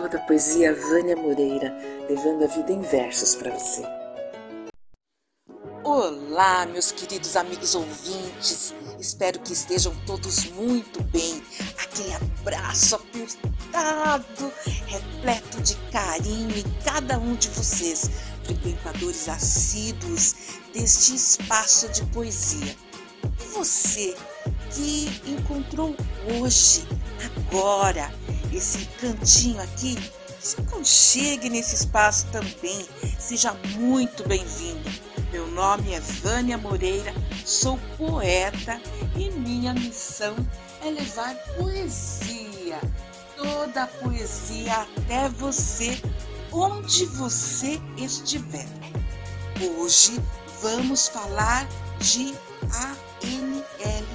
toda a poesia Vânia Moreira, levando a vida em versos para você. Olá, meus queridos amigos ouvintes. Espero que estejam todos muito bem. Aquele abraço apertado, repleto de carinho em cada um de vocês, frequentadores assíduos deste espaço de poesia. E você que encontrou hoje, agora, esse cantinho aqui, se aconchegue nesse espaço também. Seja muito bem-vindo. Meu nome é Vânia Moreira, sou poeta e minha missão é levar poesia, toda a poesia até você, onde você estiver. Hoje vamos falar de ANLPPB,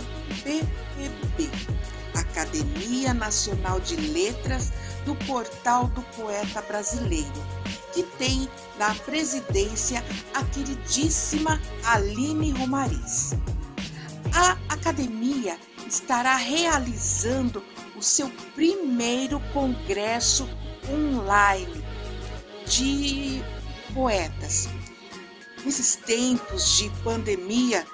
Academia Nacional de Letras do Portal do Poeta Brasileiro que tem na presidência a queridíssima Aline Romariz. A academia estará realizando o seu primeiro congresso online de poetas. Nesses tempos de pandemia,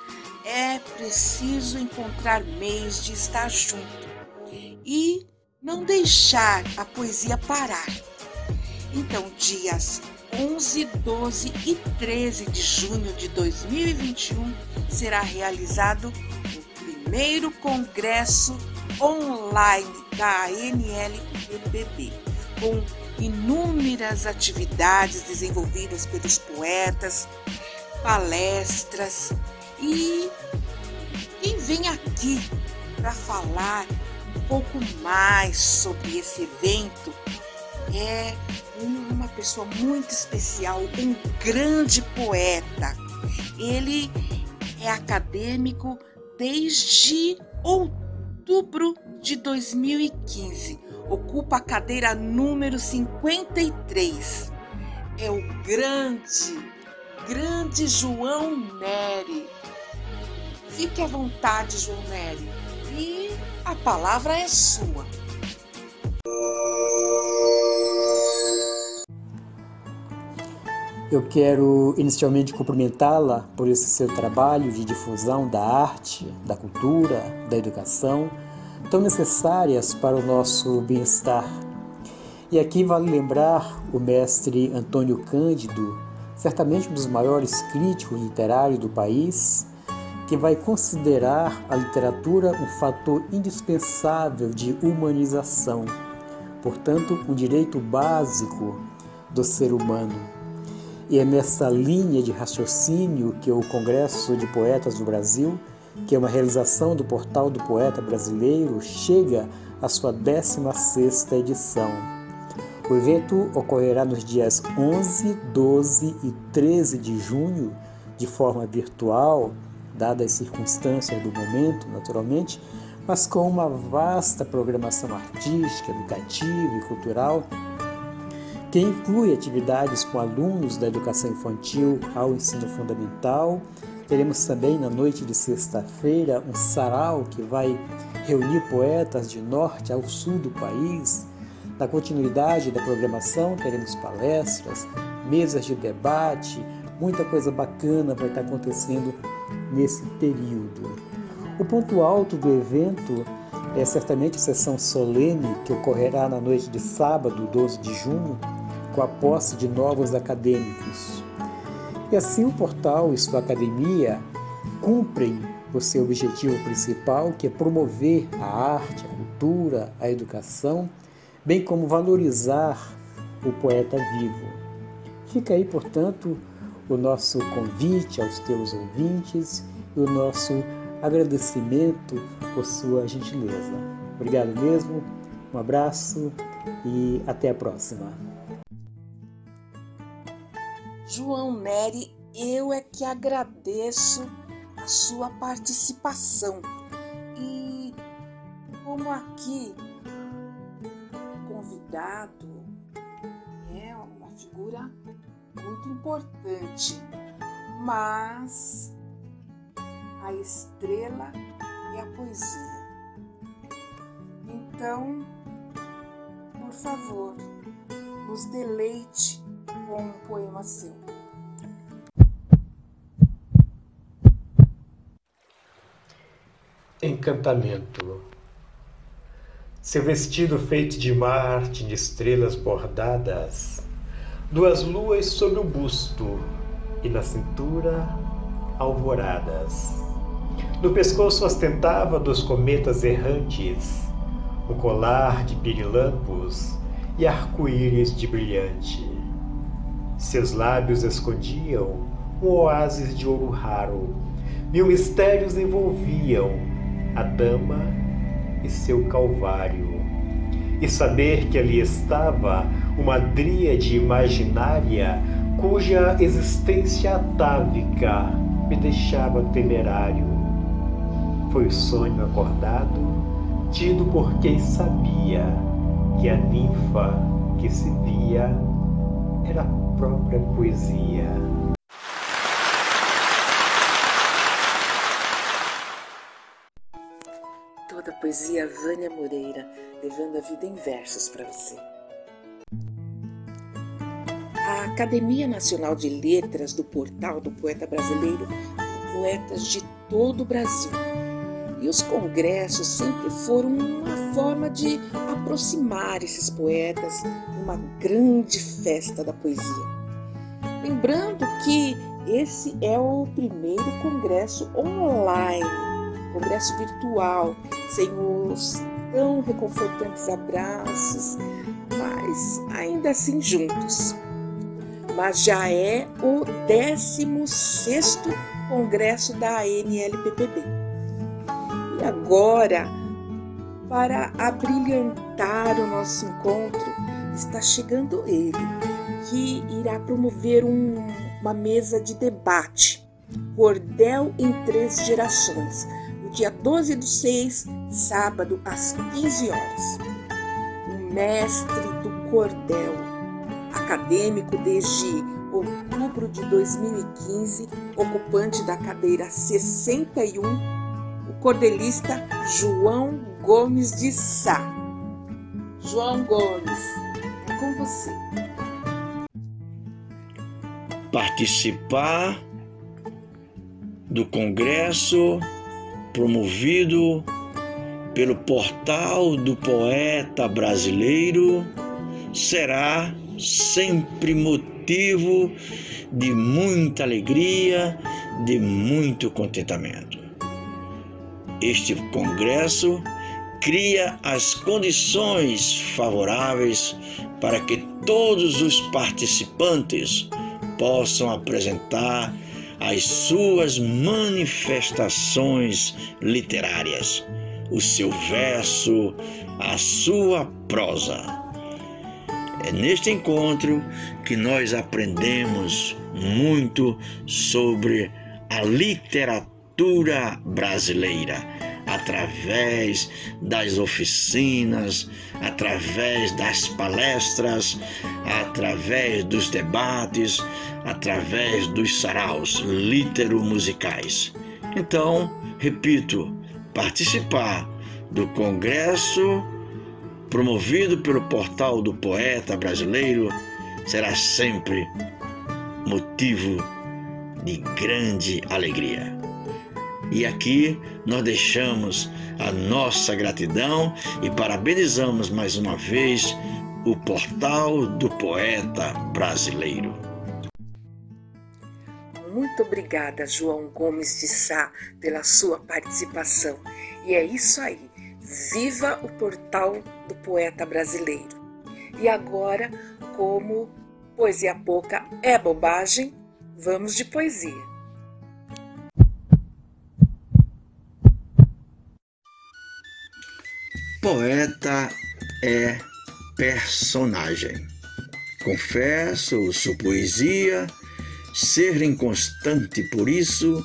é preciso encontrar meios de estar junto e não deixar a poesia parar. Então, dias 11, 12 e 13 de junho de 2021 será realizado o primeiro congresso online da ANLPBB, com inúmeras atividades desenvolvidas pelos poetas, palestras e quem vem aqui para falar um pouco mais sobre esse evento é uma pessoa muito especial, um grande poeta. Ele é acadêmico desde outubro de 2015. Ocupa a cadeira número 53. É o grande, grande João Nery. Fique à vontade, João Nery. A palavra é sua. Eu quero inicialmente cumprimentá-la por esse seu trabalho de difusão da arte, da cultura, da educação, tão necessárias para o nosso bem-estar. E aqui vale lembrar o mestre Antônio Cândido, certamente um dos maiores críticos literários do país, que vai considerar a literatura um fator indispensável de humanização, portanto, um direito básico do ser humano. E é nessa linha de raciocínio que o Congresso de Poetas do Brasil, que é uma realização do Portal do Poeta Brasileiro, chega à sua 16ª edição. O evento ocorrerá nos dias 11, 12 e 13 de junho, de forma virtual, dadas as circunstâncias do momento, naturalmente, mas com uma vasta programação artística, educativa e cultural que inclui atividades com alunos da educação infantil ao ensino fundamental. Teremos também na noite de sexta-feira um sarau que vai reunir poetas de norte ao sul do país. Na continuidade da programação, teremos palestras, mesas de debate, muita coisa bacana vai estar acontecendo nesse período. O ponto alto do evento é certamente a sessão solene que ocorrerá na noite de sábado, 12 de junho, com a posse de novos acadêmicos. E assim o portal e sua academia cumprem o seu objetivo principal, que é promover a arte, a cultura, a educação, bem como valorizar o poeta vivo. Fica aí, portanto, o nosso convite aos teus ouvintes e o nosso agradecimento por sua gentileza. Obrigado mesmo, um abraço e até a próxima. João Nery, eu é que agradeço a sua participação. E como aqui convidado é uma figura muito importante, mas a estrela é a poesia. Então, por favor, nos deleite com um poema seu. Encantamento. Seu vestido feito de mar tinha estrelas bordadas, duas luas sobre o busto e na cintura alvoradas. No pescoço ostentava dos cometas errantes um colar de pirilampos e arco-íris de brilhante. Seus lábios escondiam um oásis de ouro raro, mil mistérios envolviam a dama e seu calvário. E saber que ali estava uma dríade imaginária cuja existência atávica me deixava temerário. Foi o sonho acordado, tido por quem sabia que a ninfa que se via era a própria poesia. Toda a poesia Vânia Moreira, levando a vida em versos para você. A Academia Nacional de Letras do Portal do Poeta Brasileiro poetas de todo o Brasil. E os congressos sempre foram uma forma de aproximar esses poetas numa grande festa da poesia. Lembrando que esse é o primeiro congresso online, congresso virtual, sem os tão reconfortantes abraços, mas ainda assim juntos mas já é o 16º congresso da ANLPPB. E agora, para abrilhantar o nosso encontro, está chegando ele, que irá promover um, uma mesa de debate, Cordel em Três Gerações, no dia 12 do 6, sábado, às 15 horas. O mestre do cordel acadêmico desde outubro de 2015, ocupante da cadeira 61, o cordelista João Gomes de Sá. João Gomes, é com você. Participar do congresso promovido pelo Portal do Poeta Brasileiro será sempre motivo de muita alegria, de muito contentamento. Este congresso cria as condições favoráveis para que todos os participantes possam apresentar as suas manifestações literárias, o seu verso, a sua prosa. É neste encontro que nós aprendemos muito sobre a literatura brasileira, através das oficinas, através das palestras, através dos debates, através dos saraus litero-musicais. Então, repito, participar do Congresso promovido pelo portal do poeta brasileiro, será sempre motivo de grande alegria. E aqui nós deixamos a nossa gratidão e parabenizamos mais uma vez o portal do poeta brasileiro. Muito obrigada, João Gomes de Sá, pela sua participação. E é isso aí. Viva o portal do poeta brasileiro. E agora, como poesia pouca é bobagem, vamos de poesia. Poeta é personagem. Confesso sua poesia ser inconstante, por isso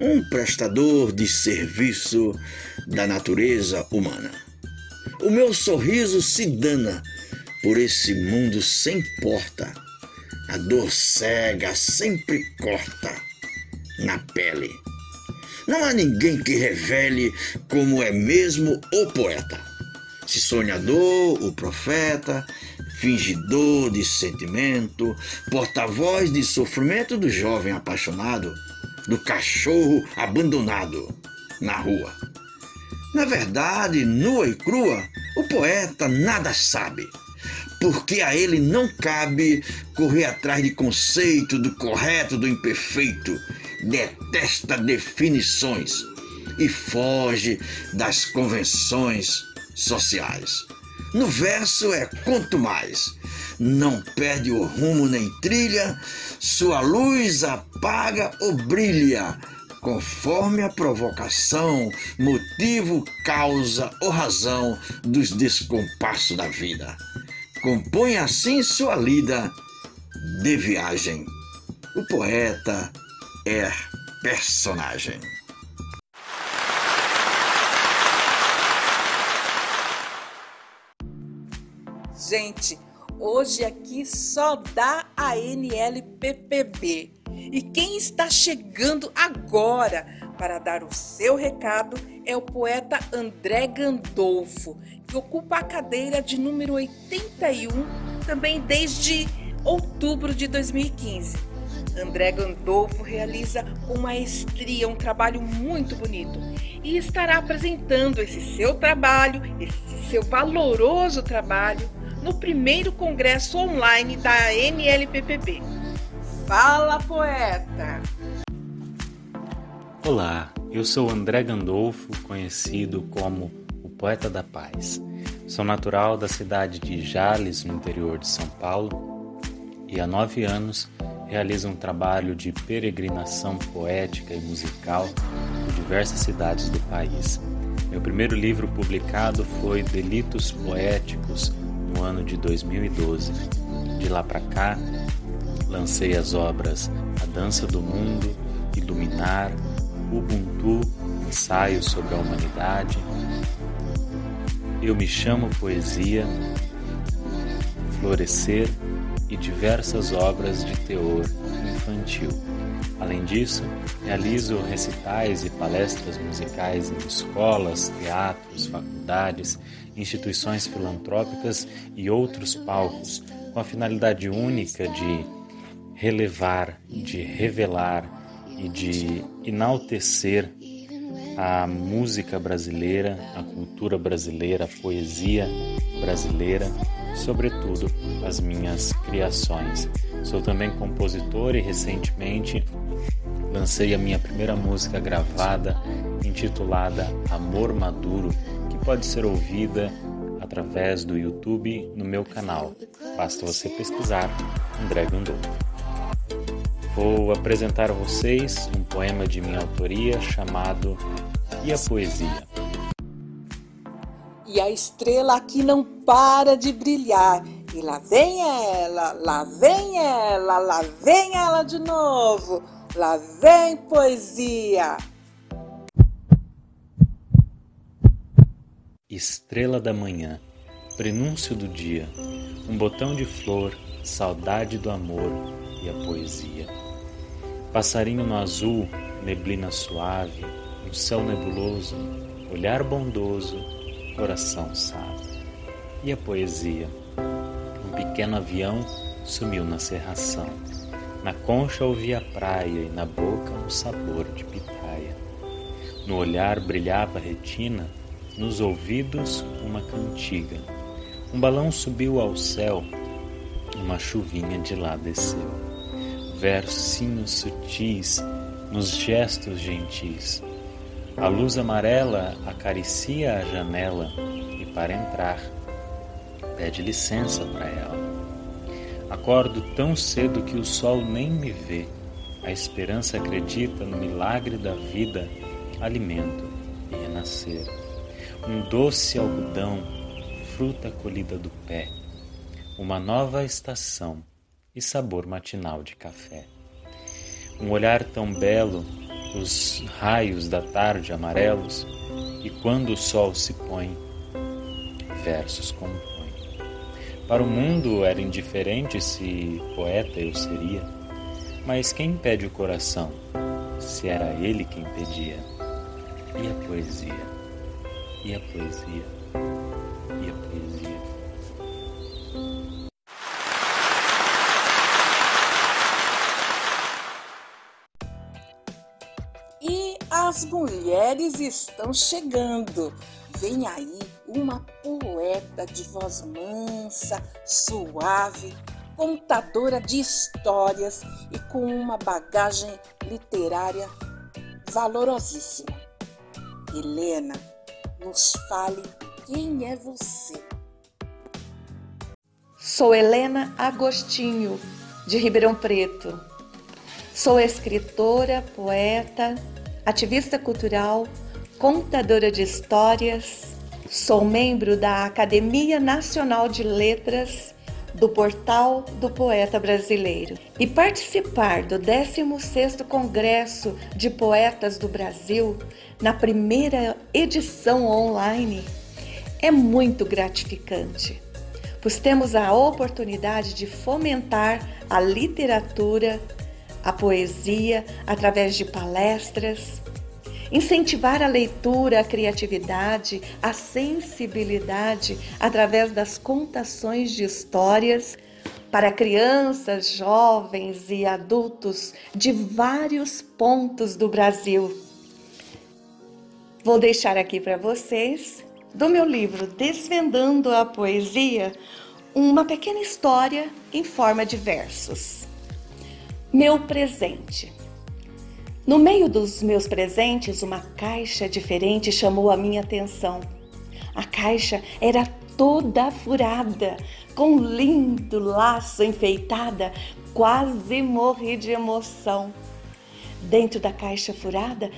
um prestador de serviço da natureza humana. O meu sorriso se dana por esse mundo sem porta. A dor cega sempre corta na pele. Não há ninguém que revele como é mesmo o poeta. pote sonhador, o profeta, fingidor de sentimento, porta-voz de sofrimento do jovem apaixonado, do cachorro abandonado na rua. Na verdade, nua e crua, o poeta nada sabe, porque a ele não cabe correr atrás de conceito do correto, do imperfeito, detesta definições e foge das convenções sociais. No verso é quanto mais, não perde o rumo nem trilha, sua luz apaga ou brilha, conforme a provocação, motivo, causa ou razão dos descompassos da vida. Compõe assim sua lida de viagem. O poeta é personagem. Gente, hoje aqui só dá a NLPPB. E quem está chegando agora para dar o seu recado é o poeta André Gandolfo, que ocupa a cadeira de número 81 também desde outubro de 2015. André Gandolfo realiza com maestria um trabalho muito bonito e estará apresentando esse seu trabalho, esse seu valoroso trabalho no primeiro congresso online da NLPPB. Fala, poeta! Olá, eu sou André Gandolfo, conhecido como o Poeta da Paz. Sou natural da cidade de Jales, no interior de São Paulo, e há nove anos realizo um trabalho de peregrinação poética e musical por diversas cidades do país. Meu primeiro livro publicado foi Delitos Poéticos, no ano de 2012. De lá para cá, lancei as obras A Dança do Mundo, Iluminar, Ubuntu, Ensaio sobre a Humanidade, Eu Me Chamo Poesia, Florescer e diversas obras de teor infantil. Além disso, realizo recitais e palestras musicais em escolas, teatros, faculdades, instituições filantrópicas e outros palcos, com a finalidade única de relevar, de revelar e de enaltecer a música brasileira, a cultura brasileira, a poesia brasileira, sobretudo as minhas criações. Sou também compositor e recentemente lancei a minha primeira música gravada intitulada Amor Maduro, que pode ser ouvida através do YouTube no meu canal. Basta você pesquisar André Gandolfo. Vou apresentar a vocês um poema de minha autoria chamado E a Poesia. E a estrela aqui não para de brilhar. E lá vem ela, lá vem ela, lá vem ela de novo. Lá vem poesia. Estrela da manhã, prenúncio do dia, um botão de flor, saudade do amor e a poesia. Passarinho no azul, neblina suave, um céu nebuloso, olhar bondoso, coração sábio. E a poesia? Um pequeno avião sumiu na serração. Na concha ouvi a praia e na boca um sabor de pitaia. No olhar brilhava a retina, nos ouvidos uma cantiga. Um balão subiu ao céu, uma chuvinha de lá desceu. Versinhos sutis nos gestos gentis. A luz amarela acaricia a janela e para entrar pede licença para ela. Acordo tão cedo que o sol nem me vê. A esperança acredita no milagre da vida, alimento e renascer. Um doce algodão, fruta colhida do pé, uma nova estação e sabor matinal de café. Um olhar tão belo, os raios da tarde amarelos, e quando o sol se põe, versos compõe. Para o mundo era indiferente se poeta eu seria, mas quem pede o coração, se era ele quem pedia? E a poesia? E a poesia? E a as mulheres estão chegando. Vem aí uma poeta de voz mansa, suave, contadora de histórias e com uma bagagem literária valorosíssima. Helena, nos fale quem é você. Sou Helena Agostinho, de Ribeirão Preto. Sou escritora, poeta, ativista cultural, contadora de histórias. Sou membro da Academia Nacional de Letras do Portal do Poeta Brasileiro e participar do 16º Congresso de Poetas do Brasil na primeira edição online é muito gratificante, pois temos a oportunidade de fomentar a literatura, a poesia através de palestras, incentivar a leitura, a criatividade, a sensibilidade através das contações de histórias para crianças, jovens e adultos de vários pontos do Brasil. Vou deixar aqui para vocês, do meu livro Desvendando a Poesia, uma pequena história em forma de versos. Meu presente. No meio dos meus presentes, uma caixa diferente chamou a minha atenção. A caixa era toda furada, com um lindo laço enfeitada, quase morri de emoção. Dentro da caixa furada,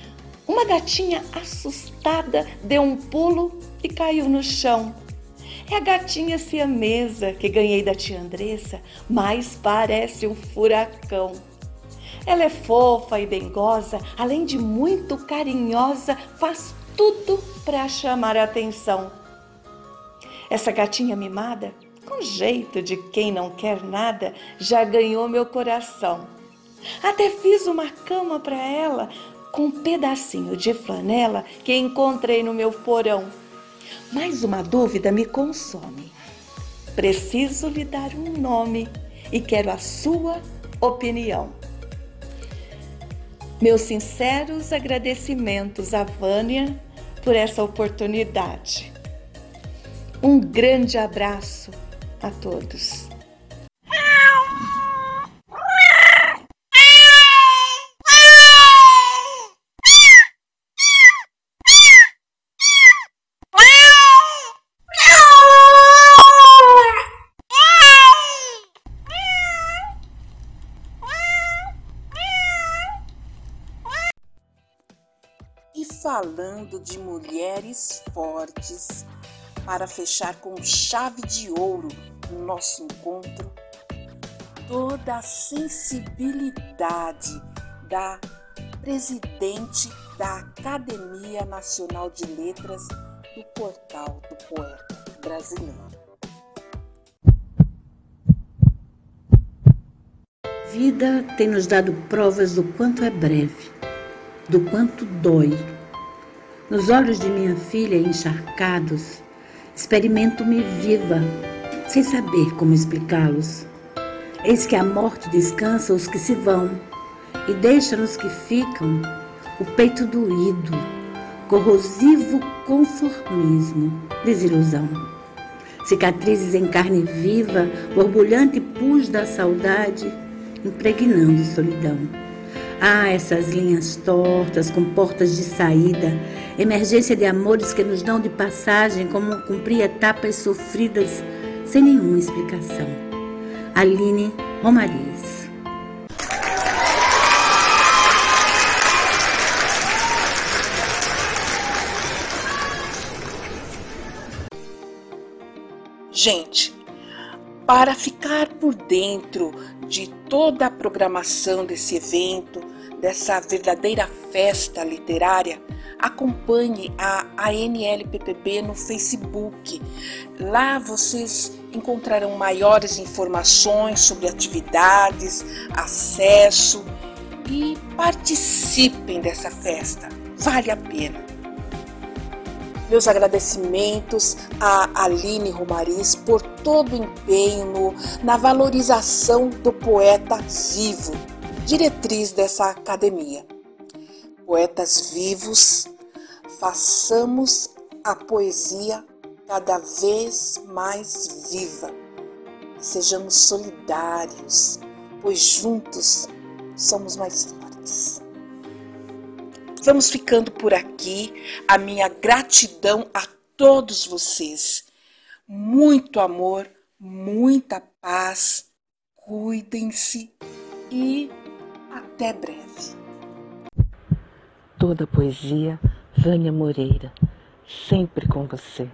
uma gatinha assustada deu um pulo e caiu no chão. É a gatinha siamesa que ganhei da tia Andressa, mas parece um furacão. Ela é fofa e dengosa, além de muito carinhosa, faz tudo para chamar a atenção. Essa gatinha mimada, com jeito de quem não quer nada, já ganhou meu coração. Até fiz uma cama para ela com um pedacinho de flanela que encontrei no meu porão. Mais uma dúvida me consome. Preciso lhe dar um nome e quero a sua opinião. Meus sinceros agradecimentos a Vânia por essa oportunidade. Um grande abraço a todos. Falando de mulheres fortes para fechar com chave de ouro o nosso encontro, toda a sensibilidade da presidente da Academia Nacional de Letras do Portal do Poeta Brasileiro. Vida tem nos dado provas do quanto é breve, do quanto dói nos olhos de minha filha encharcados, experimento-me viva, sem saber como explicá-los. Eis que a morte descansa os que se vão e deixa nos que ficam o peito doído, corrosivo conformismo, desilusão. Cicatrizes em carne viva, borbulhante pus da saudade, impregnando solidão. Ah, essas linhas tortas com portas de saída, emergência de amores que nos dão de passagem como cumprir etapas sofridas sem nenhuma explicação. Aline Romariz. Gente, para ficar por dentro de toda a programação desse evento, dessa verdadeira festa literária, acompanhe a ANLPPB no Facebook. Lá vocês encontrarão maiores informações sobre atividades, acesso e participem dessa festa. Vale a pena. Meus agradecimentos a Aline Romariz por todo o empenho na valorização do poeta vivo, diretriz dessa academia. Poetas vivos, façamos a poesia cada vez mais viva. Sejamos solidários, pois juntos somos mais fortes. Vamos ficando por aqui. A minha gratidão a todos vocês. Muito amor, muita paz. Cuidem-se e até breve. Toda poesia, Vânia Moreira, sempre com você.